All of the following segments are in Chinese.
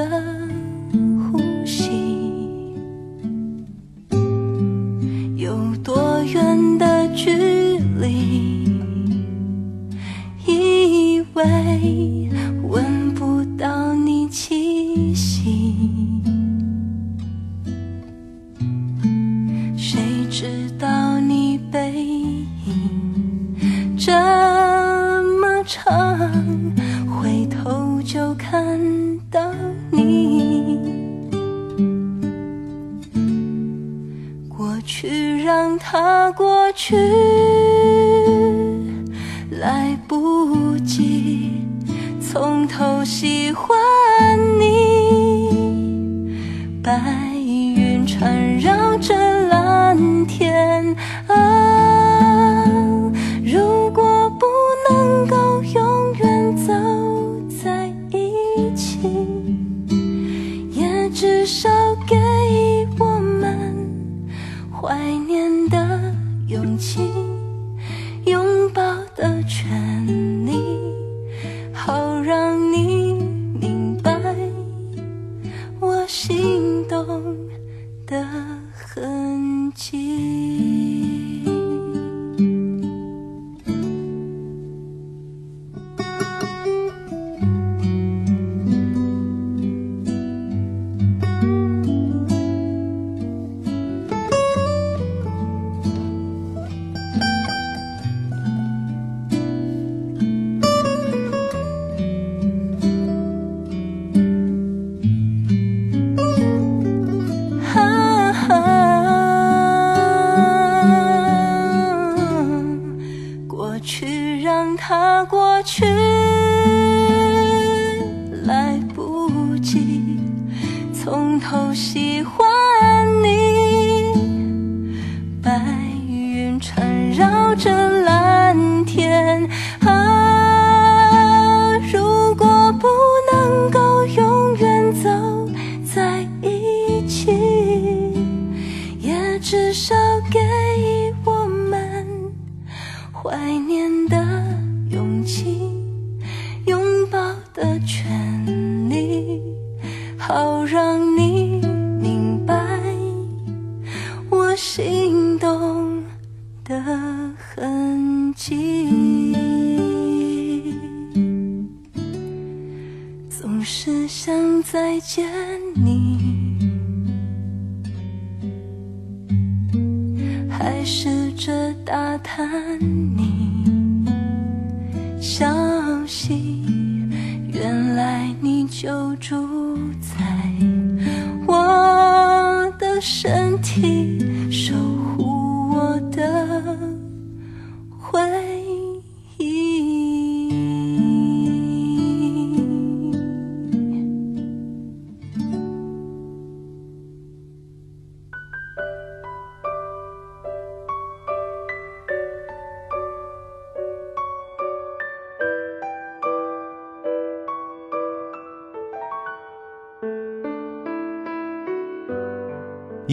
的呼吸。有多远的距离？以为至少给听守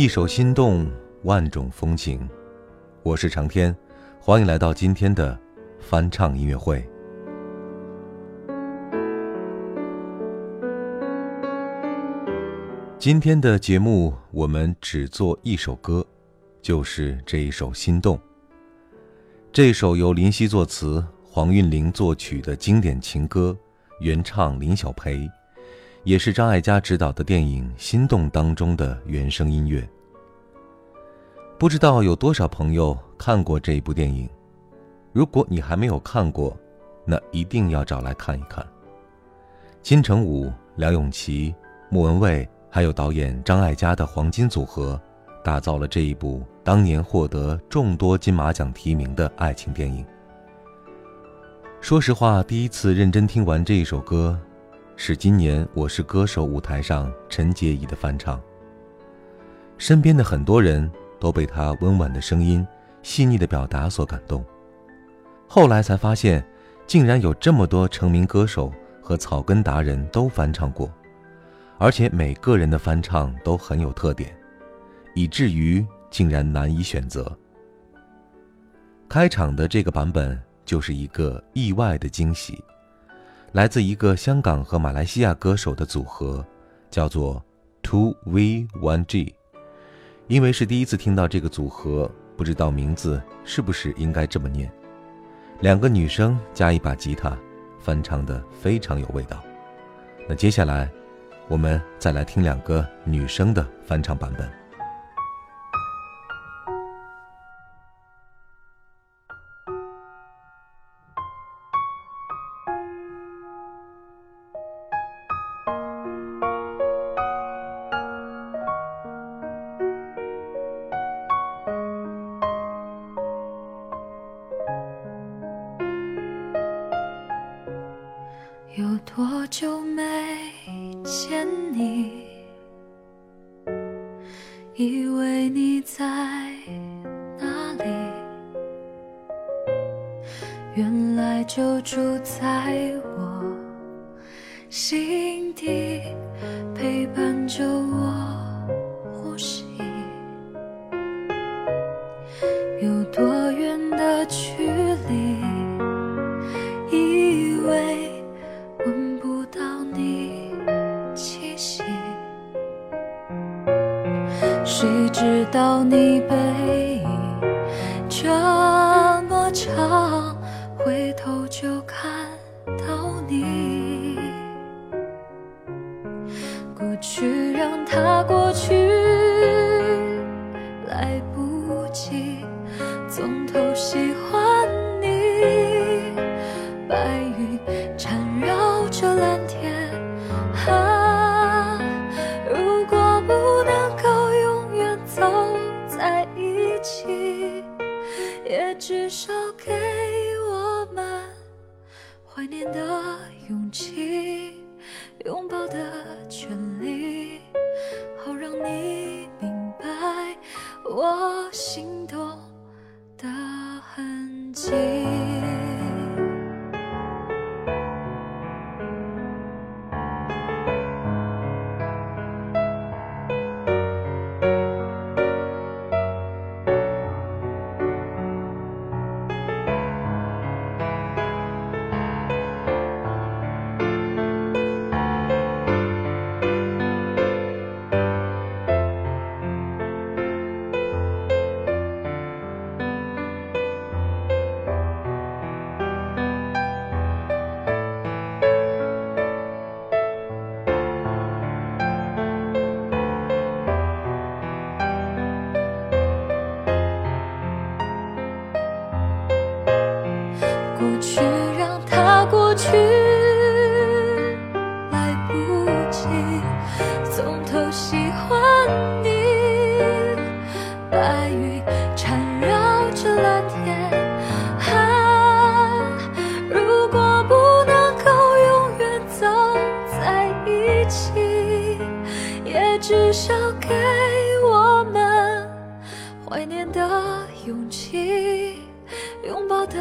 一首心动，万种风情。我是长天，欢迎来到今天的翻唱音乐会。今天的节目我们只做一首歌，就是这一首《心动》。这首由林夕作词、黄韵玲作曲的经典情歌，原唱林小培。也是张艾嘉执导的电影《心动》当中的原声音乐。不知道有多少朋友看过这一部电影？如果你还没有看过，那一定要找来看一看。金城武、梁咏琪、莫文蔚，还有导演张艾嘉的黄金组合，打造了这一部当年获得众多金马奖提名的爱情电影。说实话，第一次认真听完这一首歌，是今年《我是歌手》舞台上陈洁仪的翻唱。身边的很多人都被她温婉的声音、细腻的表达所感动。后来才发现，竟然有这么多成名歌手和草根达人都翻唱过，而且每个人的翻唱都很有特点，以至于竟然难以选择。开场的这个版本。就是一个意外的惊喜，来自一个香港和马来西亚歌手的组合，叫做 Two V One G。因为是第一次听到这个组合，不知道名字是不是应该这么念。两个女生加一把吉他，翻唱的非常有味道。那接下来，我们再来听两个女生的翻唱版本。至少给我们怀念的勇气拥抱的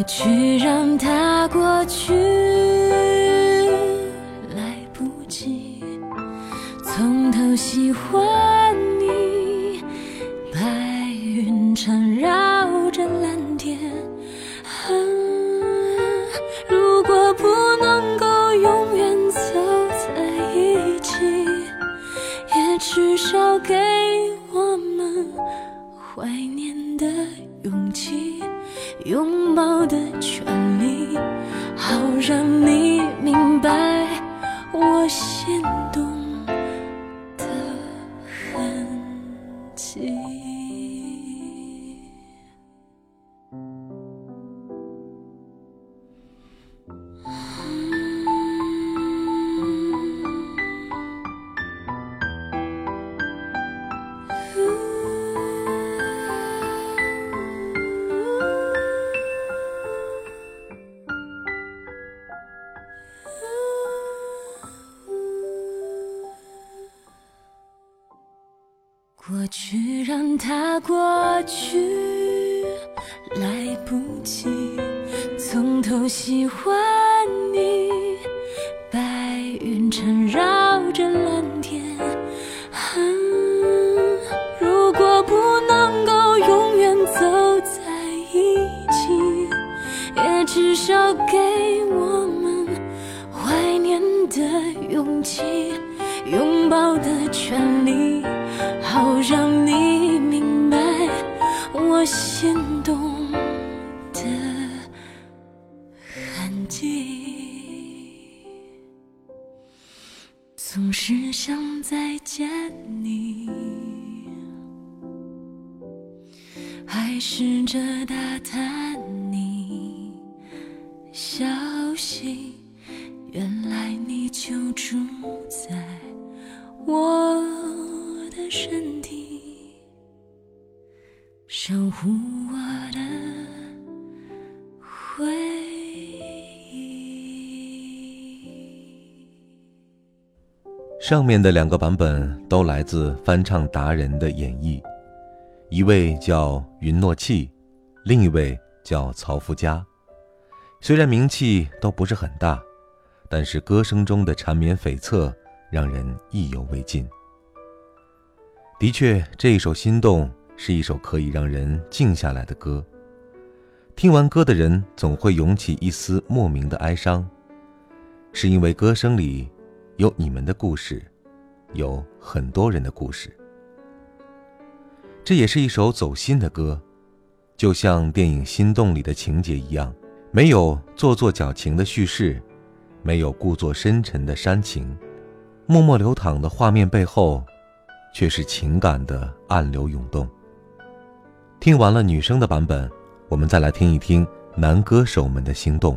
过去让它过去，来不及从头喜欢心拥抱的权利。好让你明白我心上面的两个版本都来自翻唱达人的演绎，一位叫云诺气，另一位叫曹福佳。虽然名气都不是很大，但是歌声中的缠绵悱恻让人意犹未尽。的确，这一首《心动》是一首可以让人静下来的歌。听完歌的人总会涌起一丝莫名的哀伤，是因为歌声里有你们的故事，有很多人的故事。这也是一首走心的歌，就像电影《心动》里的情节一样，没有做作矫情的叙事，没有故作深沉的煽情，默默流淌的画面背后。却是情感的暗流涌动。听完了女生的版本，我们再来听一听男歌手们的心动。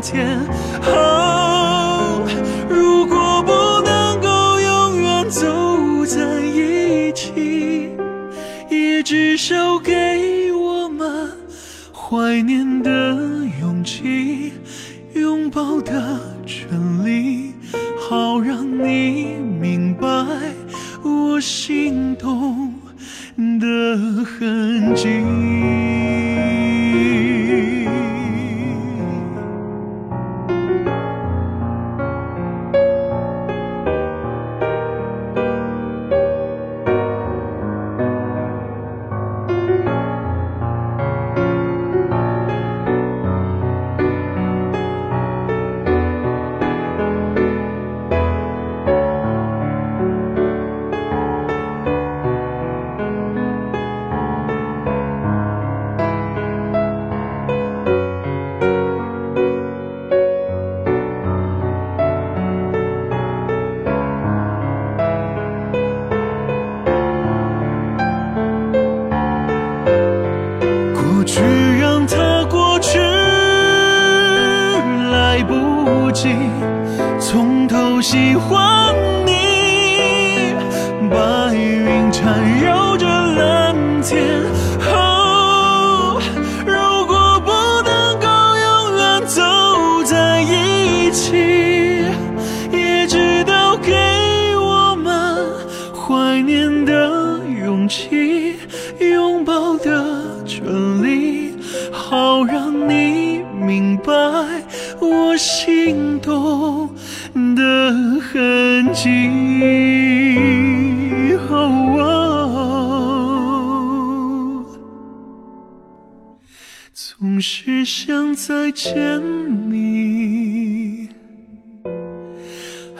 天。如果不能够永远走在一起，也至少给我们怀念的勇气，拥抱的权利，好让你明白我心动的痕迹。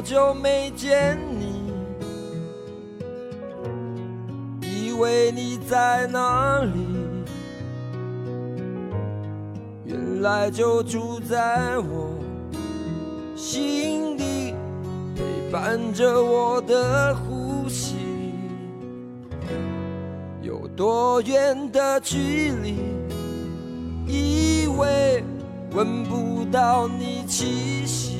好久没见你？以为你在哪里？原来就住在我心底，陪伴着我的呼吸。有多远的距离？以为闻不到你气息。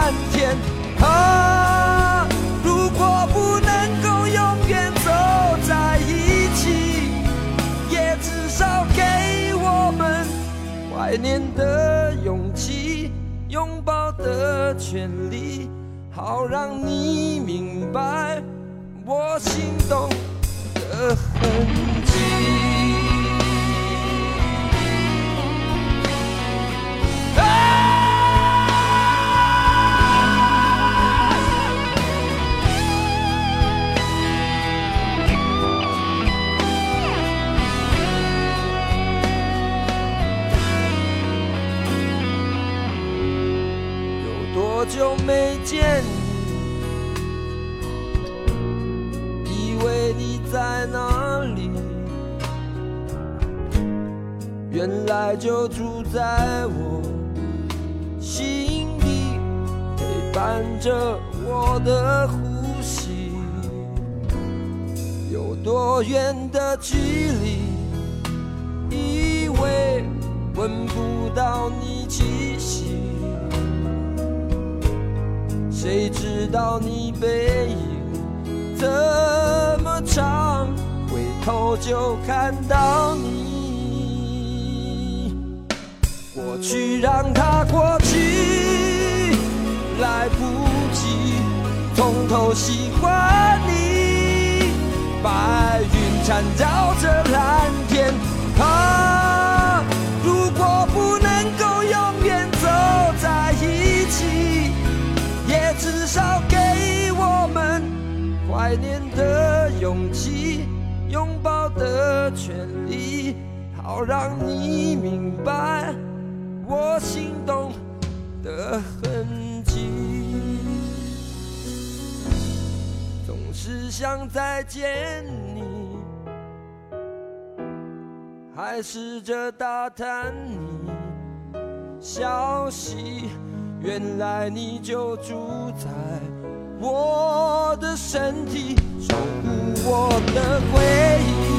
权利，好让你明白我心动的痕久没见你？以为你在哪里？原来就住在我心底，陪伴着我的呼吸。有多远的距离？以为闻不到你气息。谁知道你背影这么长，回头就看到你。过去让它过去，来不及从头喜欢你。白云缠绕着蓝天，好让你明白我心动的痕迹。总是想再见你，还试着打探你消息。原来你就住在我的身体，守护我的回忆。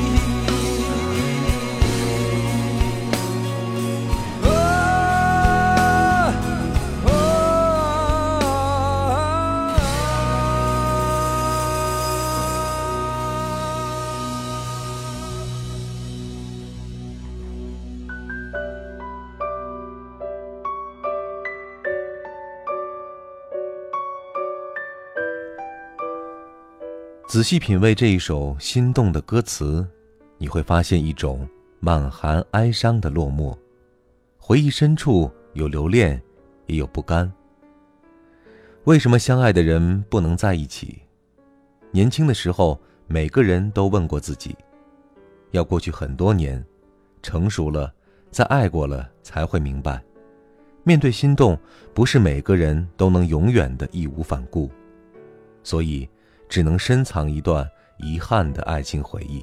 仔细品味这一首心动的歌词，你会发现一种满含哀伤的落寞。回忆深处有留恋，也有不甘。为什么相爱的人不能在一起？年轻的时候，每个人都问过自己。要过去很多年，成熟了，再爱过了，才会明白，面对心动，不是每个人都能永远的义无反顾。所以。只能深藏一段遗憾的爱情回忆。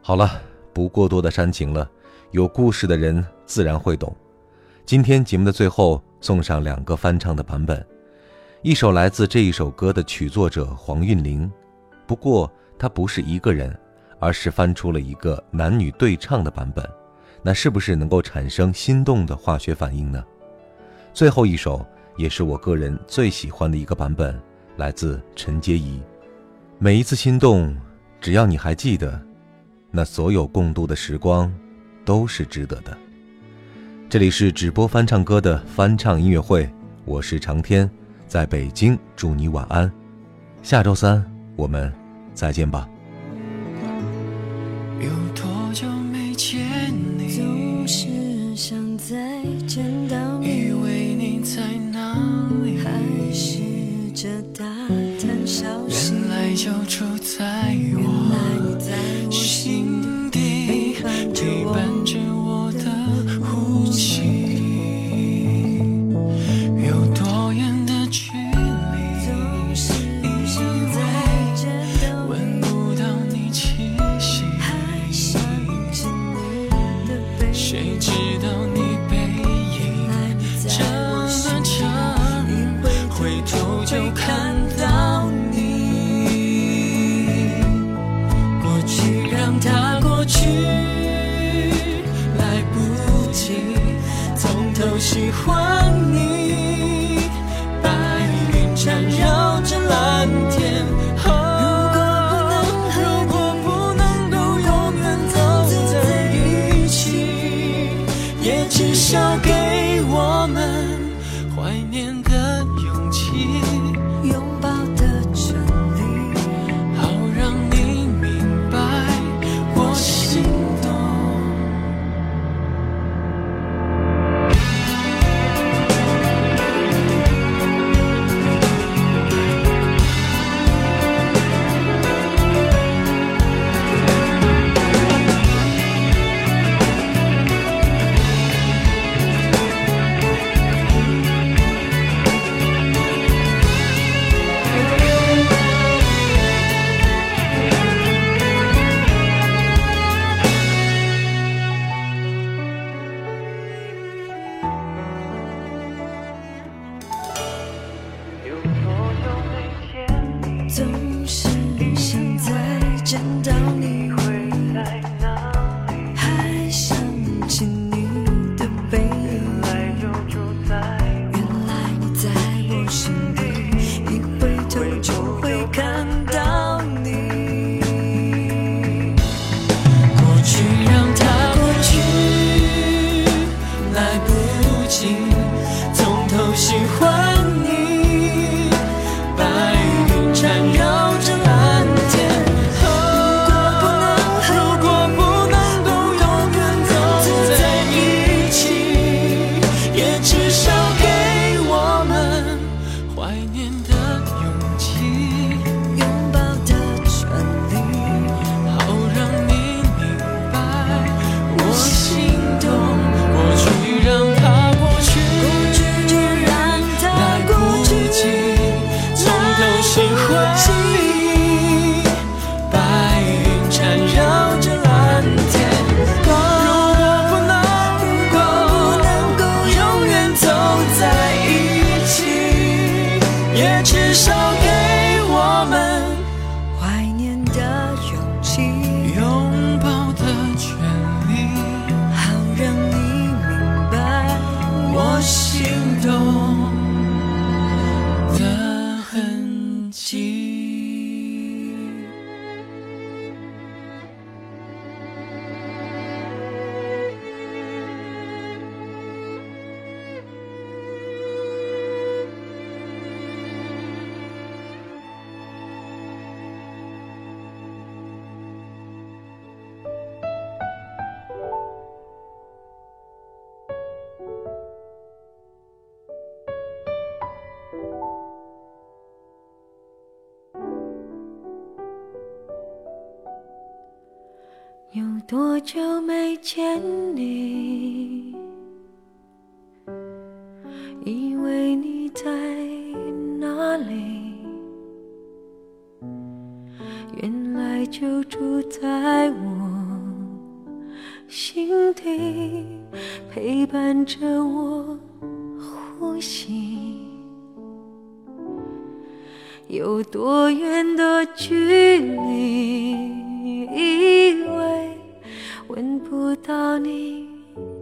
好了，不过多的煽情了，有故事的人自然会懂。今天节目的最后送上两个翻唱的版本，一首来自这一首歌的曲作者黄韵玲，不过她不是一个人，而是翻出了一个男女对唱的版本，那是不是能够产生心动的化学反应呢？最后一首也是我个人最喜欢的一个版本。来自陈洁仪，每一次心动，只要你还记得，那所有共度的时光，都是值得的。这里是直播翻唱歌的翻唱音乐会，我是长天，在北京，祝你晚安。下周三我们再见吧。有多久没见多久没见你？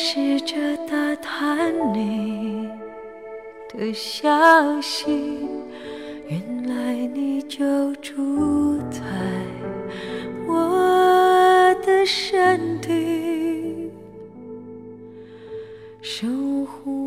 试着打探你的消息原来你就住在我的身体。守护